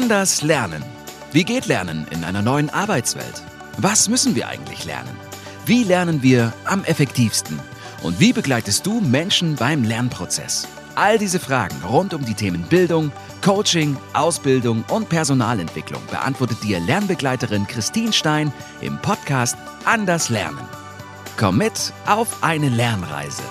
Anders lernen. Wie geht Lernen in einer neuen Arbeitswelt? Was müssen wir eigentlich lernen? Wie lernen wir am effektivsten? Und wie begleitest du Menschen beim Lernprozess? All diese Fragen rund um die Themen Bildung, Coaching, Ausbildung und Personalentwicklung beantwortet dir Lernbegleiterin Christine Stein im Podcast Anders Lernen. Komm mit auf eine Lernreise.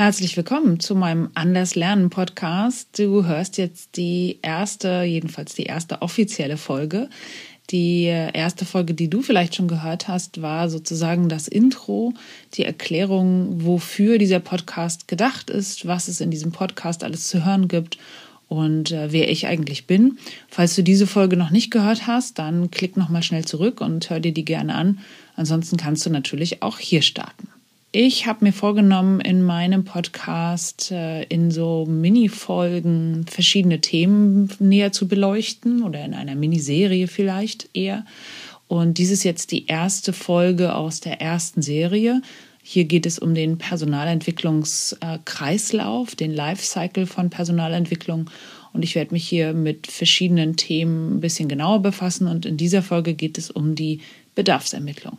Herzlich willkommen zu meinem Anders Lernen Podcast. Du hörst jetzt die erste, jedenfalls die erste offizielle Folge. Die erste Folge, die du vielleicht schon gehört hast, war sozusagen das Intro, die Erklärung, wofür dieser Podcast gedacht ist, was es in diesem Podcast alles zu hören gibt und äh, wer ich eigentlich bin. Falls du diese Folge noch nicht gehört hast, dann klick nochmal schnell zurück und hör dir die gerne an. Ansonsten kannst du natürlich auch hier starten. Ich habe mir vorgenommen, in meinem Podcast äh, in so Mini-Folgen verschiedene Themen näher zu beleuchten oder in einer Miniserie vielleicht eher. Und dies ist jetzt die erste Folge aus der ersten Serie. Hier geht es um den Personalentwicklungskreislauf, den Lifecycle von Personalentwicklung. Und ich werde mich hier mit verschiedenen Themen ein bisschen genauer befassen. Und in dieser Folge geht es um die Bedarfsermittlung.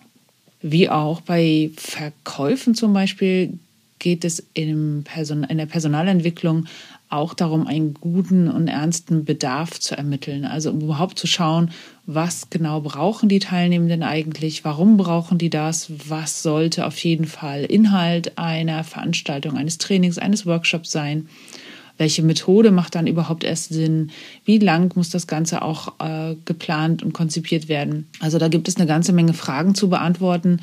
Wie auch bei Verkäufen zum Beispiel geht es in, Person in der Personalentwicklung auch darum, einen guten und ernsten Bedarf zu ermitteln. Also um überhaupt zu schauen, was genau brauchen die Teilnehmenden eigentlich, warum brauchen die das, was sollte auf jeden Fall Inhalt einer Veranstaltung, eines Trainings, eines Workshops sein welche Methode macht dann überhaupt erst Sinn? Wie lang muss das Ganze auch äh, geplant und konzipiert werden? Also da gibt es eine ganze Menge Fragen zu beantworten,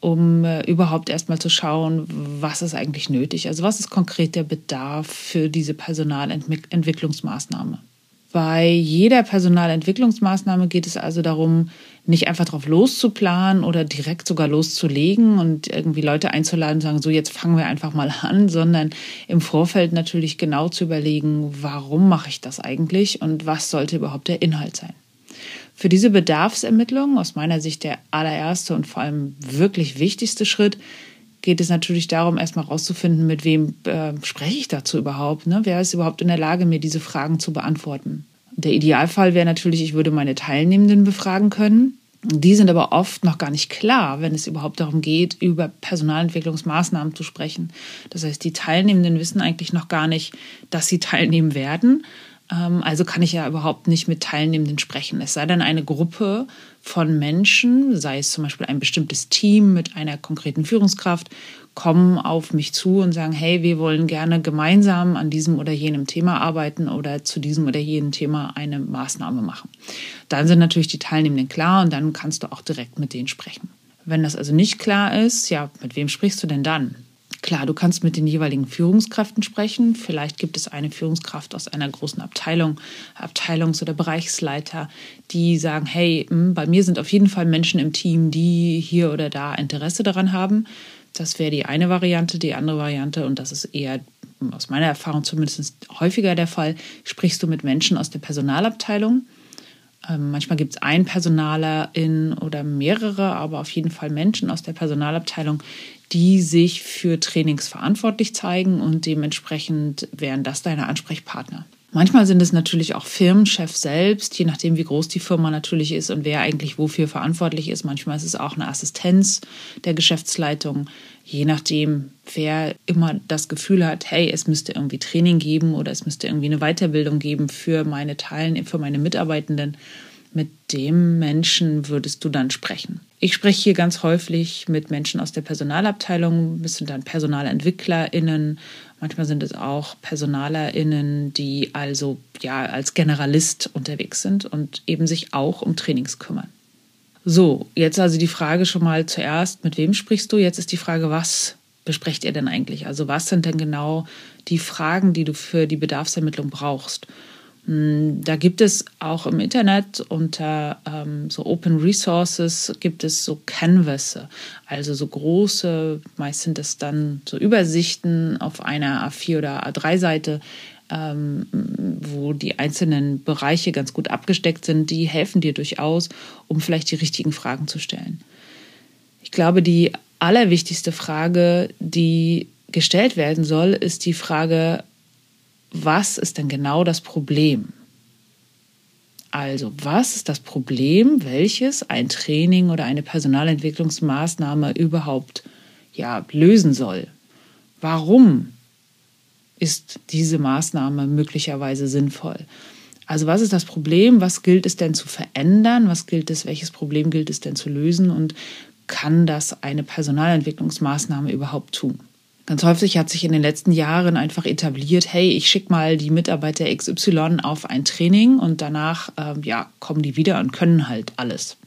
um äh, überhaupt erstmal zu schauen, was ist eigentlich nötig? Also was ist konkret der Bedarf für diese Personalentwicklungsmaßnahme? Bei jeder Personalentwicklungsmaßnahme geht es also darum, nicht einfach drauf loszuplanen oder direkt sogar loszulegen und irgendwie Leute einzuladen und sagen, so jetzt fangen wir einfach mal an, sondern im Vorfeld natürlich genau zu überlegen, warum mache ich das eigentlich und was sollte überhaupt der Inhalt sein. Für diese Bedarfsermittlung, aus meiner Sicht der allererste und vor allem wirklich wichtigste Schritt, geht es natürlich darum, erstmal rauszufinden, mit wem äh, spreche ich dazu überhaupt. Ne? Wer ist überhaupt in der Lage, mir diese Fragen zu beantworten? Der Idealfall wäre natürlich, ich würde meine Teilnehmenden befragen können. Die sind aber oft noch gar nicht klar, wenn es überhaupt darum geht, über Personalentwicklungsmaßnahmen zu sprechen. Das heißt, die Teilnehmenden wissen eigentlich noch gar nicht, dass sie teilnehmen werden. Ähm, also kann ich ja überhaupt nicht mit Teilnehmenden sprechen. Es sei denn eine Gruppe von Menschen, sei es zum Beispiel ein bestimmtes Team mit einer konkreten Führungskraft, kommen auf mich zu und sagen, hey, wir wollen gerne gemeinsam an diesem oder jenem Thema arbeiten oder zu diesem oder jenem Thema eine Maßnahme machen. Dann sind natürlich die Teilnehmenden klar und dann kannst du auch direkt mit denen sprechen. Wenn das also nicht klar ist, ja, mit wem sprichst du denn dann? Klar, du kannst mit den jeweiligen Führungskräften sprechen. Vielleicht gibt es eine Führungskraft aus einer großen Abteilung, Abteilungs- oder Bereichsleiter, die sagen, hey, hm, bei mir sind auf jeden Fall Menschen im Team, die hier oder da Interesse daran haben. Das wäre die eine Variante. Die andere Variante, und das ist eher aus meiner Erfahrung zumindest häufiger der Fall, sprichst du mit Menschen aus der Personalabteilung. Ähm, manchmal gibt es einen Personalerin oder mehrere, aber auf jeden Fall Menschen aus der Personalabteilung, die sich für Trainings verantwortlich zeigen und dementsprechend wären das deine Ansprechpartner. Manchmal sind es natürlich auch Firmenchefs selbst, je nachdem, wie groß die Firma natürlich ist und wer eigentlich wofür verantwortlich ist. Manchmal ist es auch eine Assistenz der Geschäftsleitung, je nachdem, wer immer das Gefühl hat, hey, es müsste irgendwie Training geben oder es müsste irgendwie eine Weiterbildung geben für meine Teilen, für meine Mitarbeitenden. Mit dem Menschen würdest du dann sprechen. Ich spreche hier ganz häufig mit Menschen aus der Personalabteilung, das sind dann PersonalentwicklerInnen, manchmal sind es auch PersonalerInnen, die also ja als Generalist unterwegs sind und eben sich auch um Trainings kümmern. So, jetzt also die Frage schon mal zuerst, mit wem sprichst du? Jetzt ist die Frage, was besprecht ihr denn eigentlich? Also was sind denn genau die Fragen, die du für die Bedarfsermittlung brauchst? Hm, da gibt es auch im Internet unter ähm, so Open Resources gibt es so Canvas, also so große, meist sind es dann so Übersichten auf einer A4 oder A3-Seite, ähm, wo die einzelnen Bereiche ganz gut abgesteckt sind. Die helfen dir durchaus, um vielleicht die richtigen Fragen zu stellen. Ich glaube, die allerwichtigste Frage, die gestellt werden soll, ist die Frage, was ist denn genau das Problem? Also, was ist das Problem, welches ein Training oder eine Personalentwicklungsmaßnahme überhaupt ja, lösen soll? Warum ist diese Maßnahme möglicherweise sinnvoll? Also, was ist das Problem? Was gilt es denn zu verändern? Was gilt es, welches Problem gilt es denn zu lösen? Und kann das eine Personalentwicklungsmaßnahme überhaupt tun? Ganz häufig hat sich in den letzten Jahren einfach etabliert, hey, ich schicke mal die Mitarbeiter XY auf ein Training und danach ähm, ja, kommen die wieder und können halt alles.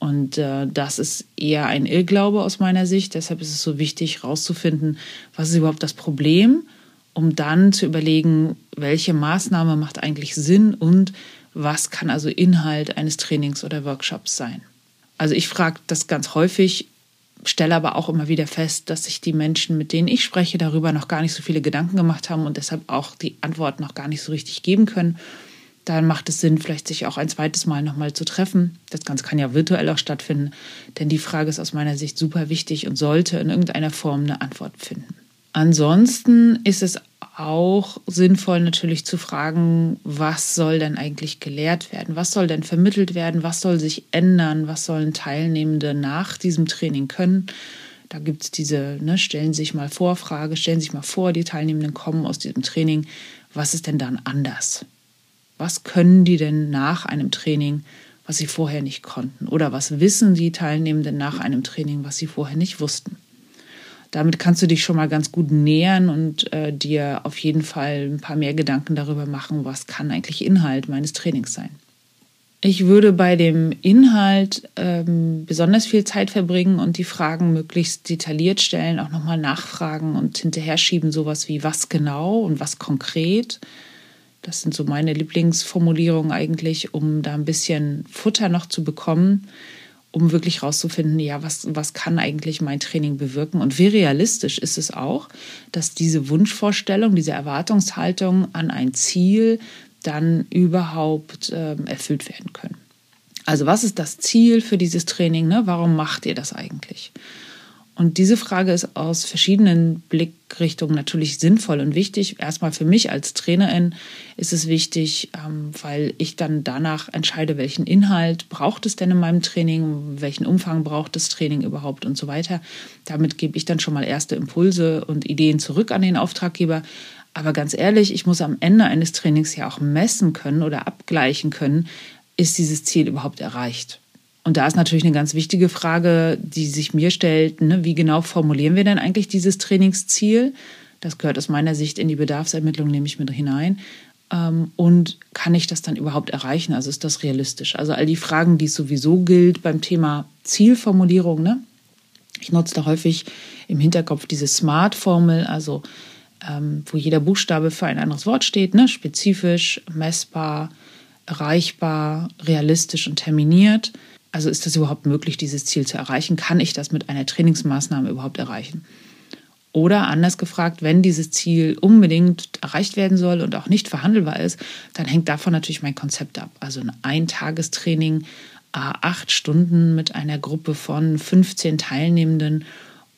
Und äh, das ist eher ein Irrglaube aus meiner Sicht. Deshalb ist es so wichtig, herauszufinden, was ist überhaupt das Problem, um dann zu überlegen, welche Maßnahme macht eigentlich Sinn und was kann also Inhalt eines Trainings oder Workshops sein. Also ich frage das ganz häufig, stelle aber auch immer wieder fest, dass sich die Menschen, mit denen ich spreche, darüber noch gar nicht so viele Gedanken gemacht haben und deshalb auch die Antwort noch gar nicht so richtig geben können. Dann macht es Sinn, vielleicht sich auch ein zweites Mal nochmal zu treffen. Das Ganze kann ja virtuell auch stattfinden, denn die Frage ist aus meiner Sicht super wichtig und sollte in irgendeiner Form eine Antwort finden. Ansonsten ist es auch sinnvoll natürlich zu fragen, was soll denn eigentlich gelehrt werden? Was soll denn vermittelt werden? Was soll sich ändern? Was sollen Teilnehmende nach diesem Training können? Da gibt es diese, ne, stellen sich mal vor, Frage, stellen Sie sich mal vor, die Teilnehmenden kommen aus diesem Training. Was ist denn dann anders? Was können die denn nach einem Training, was sie vorher nicht konnten? Oder was wissen die Teilnehmenden nach einem Training, was sie vorher nicht wussten? Damit kannst du dich schon mal ganz gut nähern und äh, dir auf jeden Fall ein paar mehr Gedanken darüber machen, was kann eigentlich Inhalt meines Trainings sein. Ich würde bei dem Inhalt ähm, besonders viel Zeit verbringen und die Fragen möglichst detailliert stellen, auch nochmal nachfragen und hinterher schieben, sowas wie was genau und was konkret. Das sind so meine Lieblingsformulierungen eigentlich, um da ein bisschen Futter noch zu bekommen um wirklich rauszufinden, ja, was, was kann eigentlich mein Training bewirken und wie realistisch ist es auch, dass diese Wunschvorstellung, diese Erwartungshaltung an ein Ziel dann überhaupt äh, erfüllt werden können. Also was ist das Ziel für dieses Training? Ne? Warum macht ihr das eigentlich? Und diese Frage ist aus verschiedenen Blickrichtungen natürlich sinnvoll und wichtig. Erstmal für mich als Trainerin ist es wichtig, ähm, weil ich dann danach entscheide, welchen Inhalt braucht es denn in meinem Training, welchen Umfang braucht das Training überhaupt und so weiter. Damit gebe ich dann schon mal erste Impulse und Ideen zurück an den Auftraggeber. Aber ganz ehrlich, ich muss am Ende eines Trainings ja auch messen können oder abgleichen können, ist dieses Ziel überhaupt erreicht. Und da ist natürlich eine ganz wichtige Frage, die sich mir stellt, ne, wie genau formulieren wir denn eigentlich dieses Trainingsziel? Das gehört aus meiner Sicht in die Bedarfsermittlung nämlich mit hinein. Ähm, und kann ich das dann überhaupt erreichen? Also ist das realistisch? Also all die Fragen, die es sowieso gilt beim Thema Zielformulierung. Ne? Ich nutze da häufig im Hinterkopf diese SMART-Formel, also ähm, wo jeder Buchstabe für ein anderes Wort steht, ne? spezifisch, messbar, erreichbar, realistisch und terminiert. Also ist das überhaupt möglich, dieses Ziel zu erreichen? Kann ich das mit einer Trainingsmaßnahme überhaupt erreichen? Oder anders gefragt, wenn dieses Ziel unbedingt erreicht werden soll und auch nicht verhandelbar ist, dann hängt davon natürlich mein Konzept ab. Also ein Eintagestraining, acht Stunden mit einer Gruppe von 15 Teilnehmenden.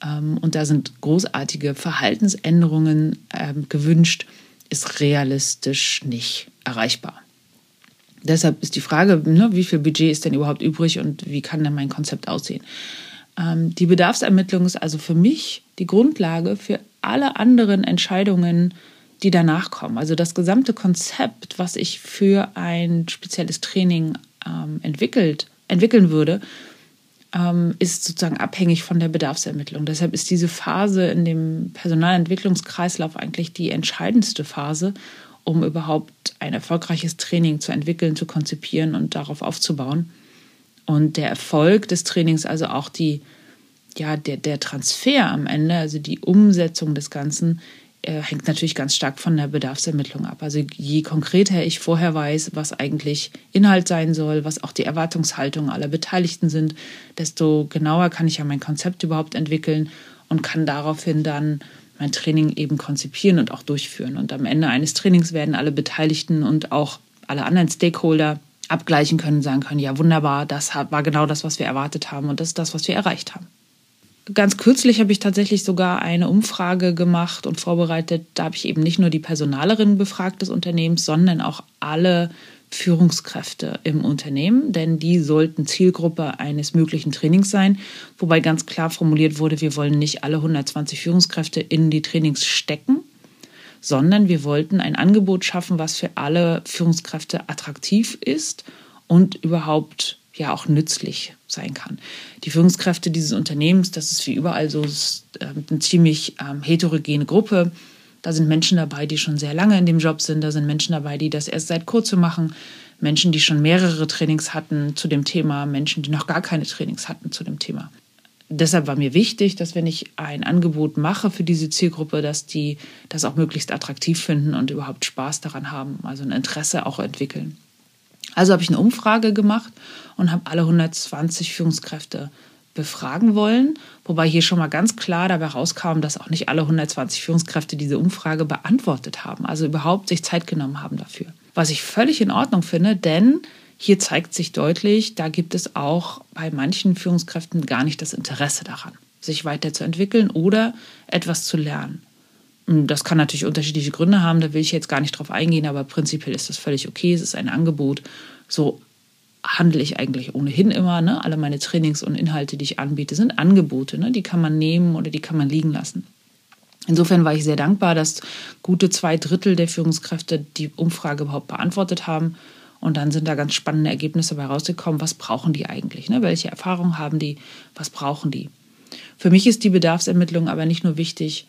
Ähm, und da sind großartige Verhaltensänderungen ähm, gewünscht, ist realistisch nicht erreichbar. Deshalb ist die Frage, ne, wie viel Budget ist denn überhaupt übrig und wie kann denn mein Konzept aussehen? Ähm, die Bedarfsermittlung ist also für mich die Grundlage für alle anderen Entscheidungen, die danach kommen. Also das gesamte Konzept, was ich für ein spezielles Training ähm, entwickelt, entwickeln würde, ähm, ist sozusagen abhängig von der Bedarfsermittlung. Deshalb ist diese Phase in dem Personalentwicklungskreislauf eigentlich die entscheidendste Phase, um überhaupt ein erfolgreiches Training zu entwickeln, zu konzipieren und darauf aufzubauen. Und der Erfolg des Trainings, also auch die, ja, der, der Transfer am Ende, also die Umsetzung des Ganzen, äh, hängt natürlich ganz stark von der Bedarfsermittlung ab. Also je konkreter ich vorher weiß, was eigentlich Inhalt sein soll, was auch die Erwartungshaltung aller Beteiligten sind, desto genauer kann ich ja mein Konzept überhaupt entwickeln und kann daraufhin dann mein Training eben konzipieren und auch durchführen. Und am Ende eines Trainings werden alle Beteiligten und auch alle anderen Stakeholder abgleichen können, sagen können, ja wunderbar, das war genau das, was wir erwartet haben und das ist das, was wir erreicht haben. Ganz kürzlich habe ich tatsächlich sogar eine Umfrage gemacht und vorbereitet. Da habe ich eben nicht nur die Personalerin befragt des Unternehmens, sondern auch alle Führungskräfte im Unternehmen, denn die sollten Zielgruppe eines möglichen Trainings sein, wobei ganz klar formuliert wurde, wir wollen nicht alle 120 Führungskräfte in die Trainings stecken, sondern wir wollten ein Angebot schaffen, was für alle Führungskräfte attraktiv ist und überhaupt ja auch nützlich sein kann. Die Führungskräfte dieses Unternehmens, das ist wie überall so, ist, äh, eine ziemlich ähm, heterogene Gruppe. Da sind Menschen dabei, die schon sehr lange in dem Job sind. Da sind Menschen dabei, die das erst seit kurzem machen. Menschen, die schon mehrere Trainings hatten zu dem Thema. Menschen, die noch gar keine Trainings hatten zu dem Thema. Deshalb war mir wichtig, dass wenn ich ein Angebot mache für diese Zielgruppe, dass die das auch möglichst attraktiv finden und überhaupt Spaß daran haben, also ein Interesse auch entwickeln. Also habe ich eine Umfrage gemacht und habe alle 120 Führungskräfte befragen wollen, wobei hier schon mal ganz klar dabei rauskam, dass auch nicht alle 120 Führungskräfte diese Umfrage beantwortet haben, also überhaupt sich Zeit genommen haben dafür. Was ich völlig in Ordnung finde, denn hier zeigt sich deutlich, da gibt es auch bei manchen Führungskräften gar nicht das Interesse daran, sich weiterzuentwickeln oder etwas zu lernen. Das kann natürlich unterschiedliche Gründe haben, da will ich jetzt gar nicht drauf eingehen, aber prinzipiell ist das völlig okay. Es ist ein Angebot. So handle ich eigentlich ohnehin immer. Ne? Alle meine Trainings und Inhalte, die ich anbiete, sind Angebote. Ne? Die kann man nehmen oder die kann man liegen lassen. Insofern war ich sehr dankbar, dass gute zwei Drittel der Führungskräfte die Umfrage überhaupt beantwortet haben. Und dann sind da ganz spannende Ergebnisse dabei rausgekommen. Was brauchen die eigentlich? Ne? Welche Erfahrungen haben die? Was brauchen die? Für mich ist die Bedarfsermittlung aber nicht nur wichtig,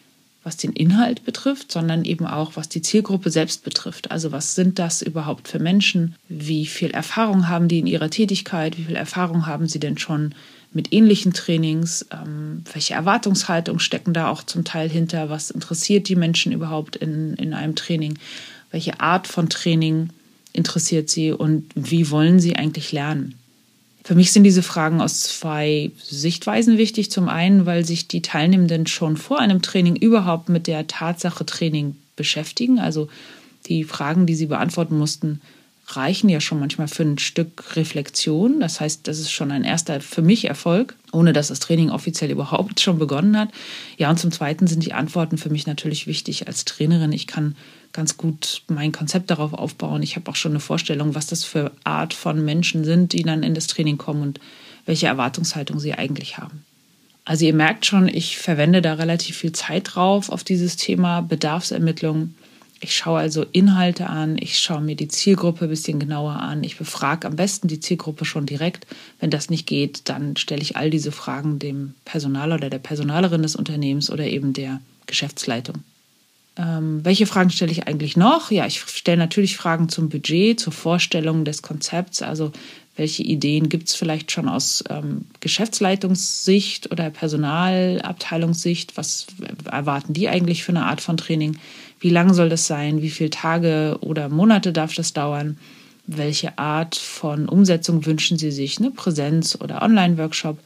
was den Inhalt betrifft, sondern eben auch, was die Zielgruppe selbst betrifft. Also was sind das überhaupt für Menschen? Wie viel Erfahrung haben die in ihrer Tätigkeit? Wie viel Erfahrung haben sie denn schon mit ähnlichen Trainings? Ähm, welche Erwartungshaltung stecken da auch zum Teil hinter? Was interessiert die Menschen überhaupt in, in einem Training? Welche Art von Training interessiert sie und wie wollen sie eigentlich lernen? Für mich sind diese Fragen aus zwei Sichtweisen wichtig. Zum einen, weil sich die Teilnehmenden schon vor einem Training überhaupt mit der Tatsache Training beschäftigen. Also die Fragen, die sie beantworten mussten, reichen ja schon manchmal für ein Stück Reflexion. Das heißt, das ist schon ein erster für mich Erfolg, ohne dass das Training offiziell überhaupt schon begonnen hat. Ja, und zum Zweiten sind die Antworten für mich natürlich wichtig als Trainerin. Ich kann ganz gut mein Konzept darauf aufbauen. Ich habe auch schon eine Vorstellung, was das für Art von Menschen sind, die dann in das Training kommen und welche Erwartungshaltung sie eigentlich haben. Also ihr merkt schon, ich verwende da relativ viel Zeit drauf auf dieses Thema Bedarfsermittlung ich schaue also Inhalte an, ich schaue mir die Zielgruppe ein bisschen genauer an, ich befrage am besten die Zielgruppe schon direkt. Wenn das nicht geht, dann stelle ich all diese Fragen dem Personal oder der Personalerin des Unternehmens oder eben der Geschäftsleitung. Ähm, welche Fragen stelle ich eigentlich noch? Ja, ich stelle natürlich Fragen zum Budget, zur Vorstellung des Konzepts. Also welche Ideen gibt es vielleicht schon aus ähm, Geschäftsleitungssicht oder Personalabteilungssicht? Was erwarten die eigentlich für eine Art von Training? Wie lang soll das sein? Wie viele Tage oder Monate darf das dauern? Welche Art von Umsetzung wünschen Sie sich? Ne? Präsenz oder Online-Workshop?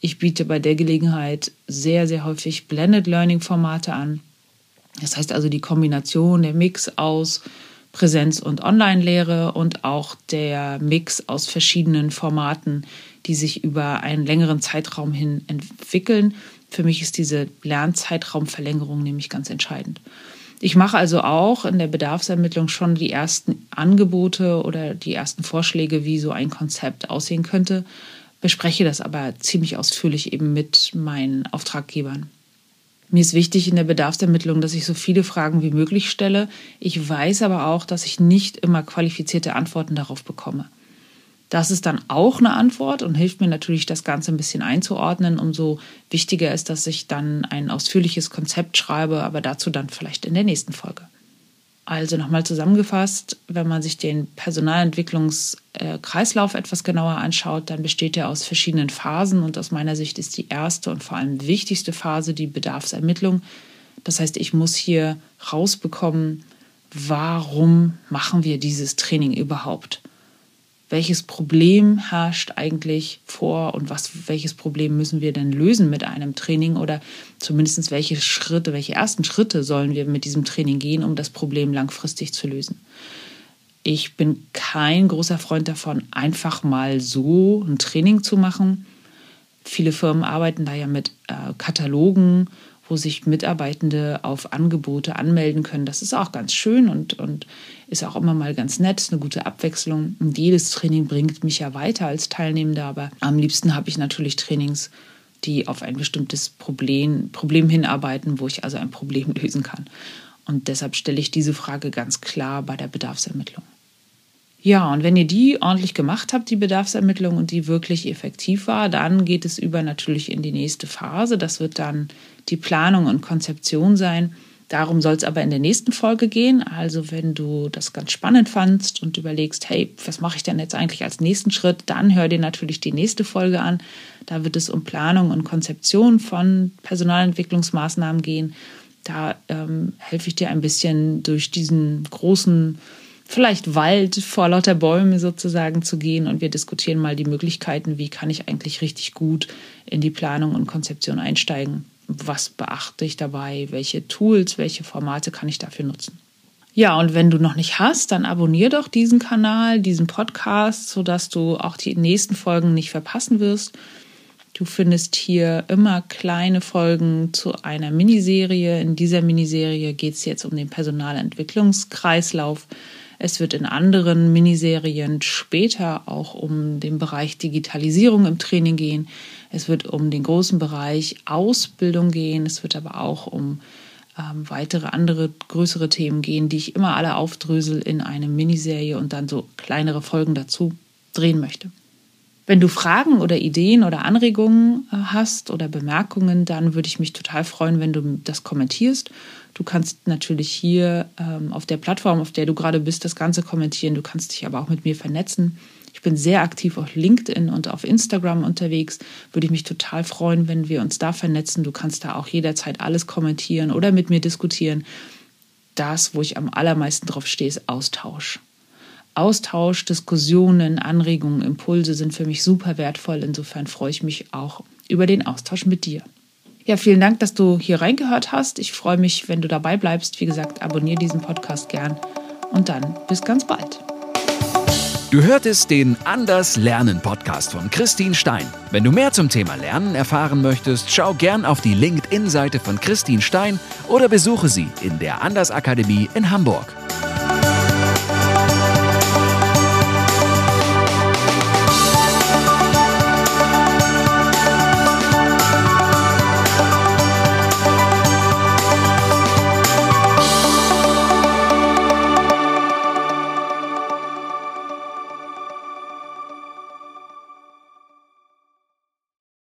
Ich biete bei der Gelegenheit sehr, sehr häufig Blended Learning-Formate an. Das heißt also die Kombination, der Mix aus Präsenz- und Online-Lehre und auch der Mix aus verschiedenen Formaten, die sich über einen längeren Zeitraum hin entwickeln. Für mich ist diese Lernzeitraumverlängerung nämlich ganz entscheidend. Ich mache also auch in der Bedarfsermittlung schon die ersten Angebote oder die ersten Vorschläge, wie so ein Konzept aussehen könnte, bespreche das aber ziemlich ausführlich eben mit meinen Auftraggebern. Mir ist wichtig in der Bedarfsermittlung, dass ich so viele Fragen wie möglich stelle. Ich weiß aber auch, dass ich nicht immer qualifizierte Antworten darauf bekomme. Das ist dann auch eine Antwort und hilft mir natürlich, das Ganze ein bisschen einzuordnen. Umso wichtiger ist, dass ich dann ein ausführliches Konzept schreibe, aber dazu dann vielleicht in der nächsten Folge. Also nochmal zusammengefasst, wenn man sich den Personalentwicklungskreislauf etwas genauer anschaut, dann besteht er aus verschiedenen Phasen und aus meiner Sicht ist die erste und vor allem wichtigste Phase die Bedarfsermittlung. Das heißt, ich muss hier rausbekommen, warum machen wir dieses Training überhaupt? Welches Problem herrscht eigentlich vor und was, welches Problem müssen wir denn lösen mit einem Training oder zumindest welche Schritte, welche ersten Schritte sollen wir mit diesem Training gehen, um das Problem langfristig zu lösen. Ich bin kein großer Freund davon, einfach mal so ein Training zu machen. Viele Firmen arbeiten da ja mit äh, Katalogen, wo sich Mitarbeitende auf Angebote anmelden können. Das ist auch ganz schön und, und ist auch immer mal ganz nett, eine gute Abwechslung. Und jedes Training bringt mich ja weiter als Teilnehmender, aber am liebsten habe ich natürlich Trainings, die auf ein bestimmtes Problem, Problem hinarbeiten, wo ich also ein Problem lösen kann. Und deshalb stelle ich diese Frage ganz klar bei der Bedarfsermittlung. Ja, und wenn ihr die ordentlich gemacht habt, die Bedarfsermittlung, und die wirklich effektiv war, dann geht es über natürlich in die nächste Phase. Das wird dann die Planung und Konzeption sein. Darum soll es aber in der nächsten Folge gehen. Also wenn du das ganz spannend fandst und überlegst, hey, was mache ich denn jetzt eigentlich als nächsten Schritt, dann hör dir natürlich die nächste Folge an. Da wird es um Planung und Konzeption von Personalentwicklungsmaßnahmen gehen. Da ähm, helfe ich dir ein bisschen durch diesen großen vielleicht Wald vor lauter Bäumen sozusagen zu gehen und wir diskutieren mal die Möglichkeiten, wie kann ich eigentlich richtig gut in die Planung und Konzeption einsteigen. Was beachte ich dabei? Welche Tools, welche Formate kann ich dafür nutzen? Ja, und wenn du noch nicht hast, dann abonnier doch diesen Kanal, diesen Podcast, sodass du auch die nächsten Folgen nicht verpassen wirst. Du findest hier immer kleine Folgen zu einer Miniserie. In dieser Miniserie geht es jetzt um den Personalentwicklungskreislauf. Es wird in anderen Miniserien später auch um den Bereich Digitalisierung im Training gehen. Es wird um den großen Bereich Ausbildung gehen. Es wird aber auch um ähm, weitere andere größere Themen gehen, die ich immer alle aufdrösel in eine Miniserie und dann so kleinere Folgen dazu drehen möchte. Wenn du Fragen oder Ideen oder Anregungen äh, hast oder Bemerkungen, dann würde ich mich total freuen, wenn du das kommentierst. Du kannst natürlich hier ähm, auf der Plattform, auf der du gerade bist, das Ganze kommentieren. Du kannst dich aber auch mit mir vernetzen. Ich bin sehr aktiv auf LinkedIn und auf Instagram unterwegs. Würde ich mich total freuen, wenn wir uns da vernetzen. Du kannst da auch jederzeit alles kommentieren oder mit mir diskutieren. Das, wo ich am allermeisten drauf stehe, ist Austausch. Austausch, Diskussionen, Anregungen, Impulse sind für mich super wertvoll. Insofern freue ich mich auch über den Austausch mit dir. Ja, vielen Dank, dass du hier reingehört hast. Ich freue mich, wenn du dabei bleibst. Wie gesagt, abonniere diesen Podcast gern und dann bis ganz bald. Du hörtest den Anders Lernen Podcast von Christine Stein. Wenn du mehr zum Thema Lernen erfahren möchtest, schau gern auf die LinkedIn-Seite von Christine Stein oder besuche sie in der Anders Akademie in Hamburg.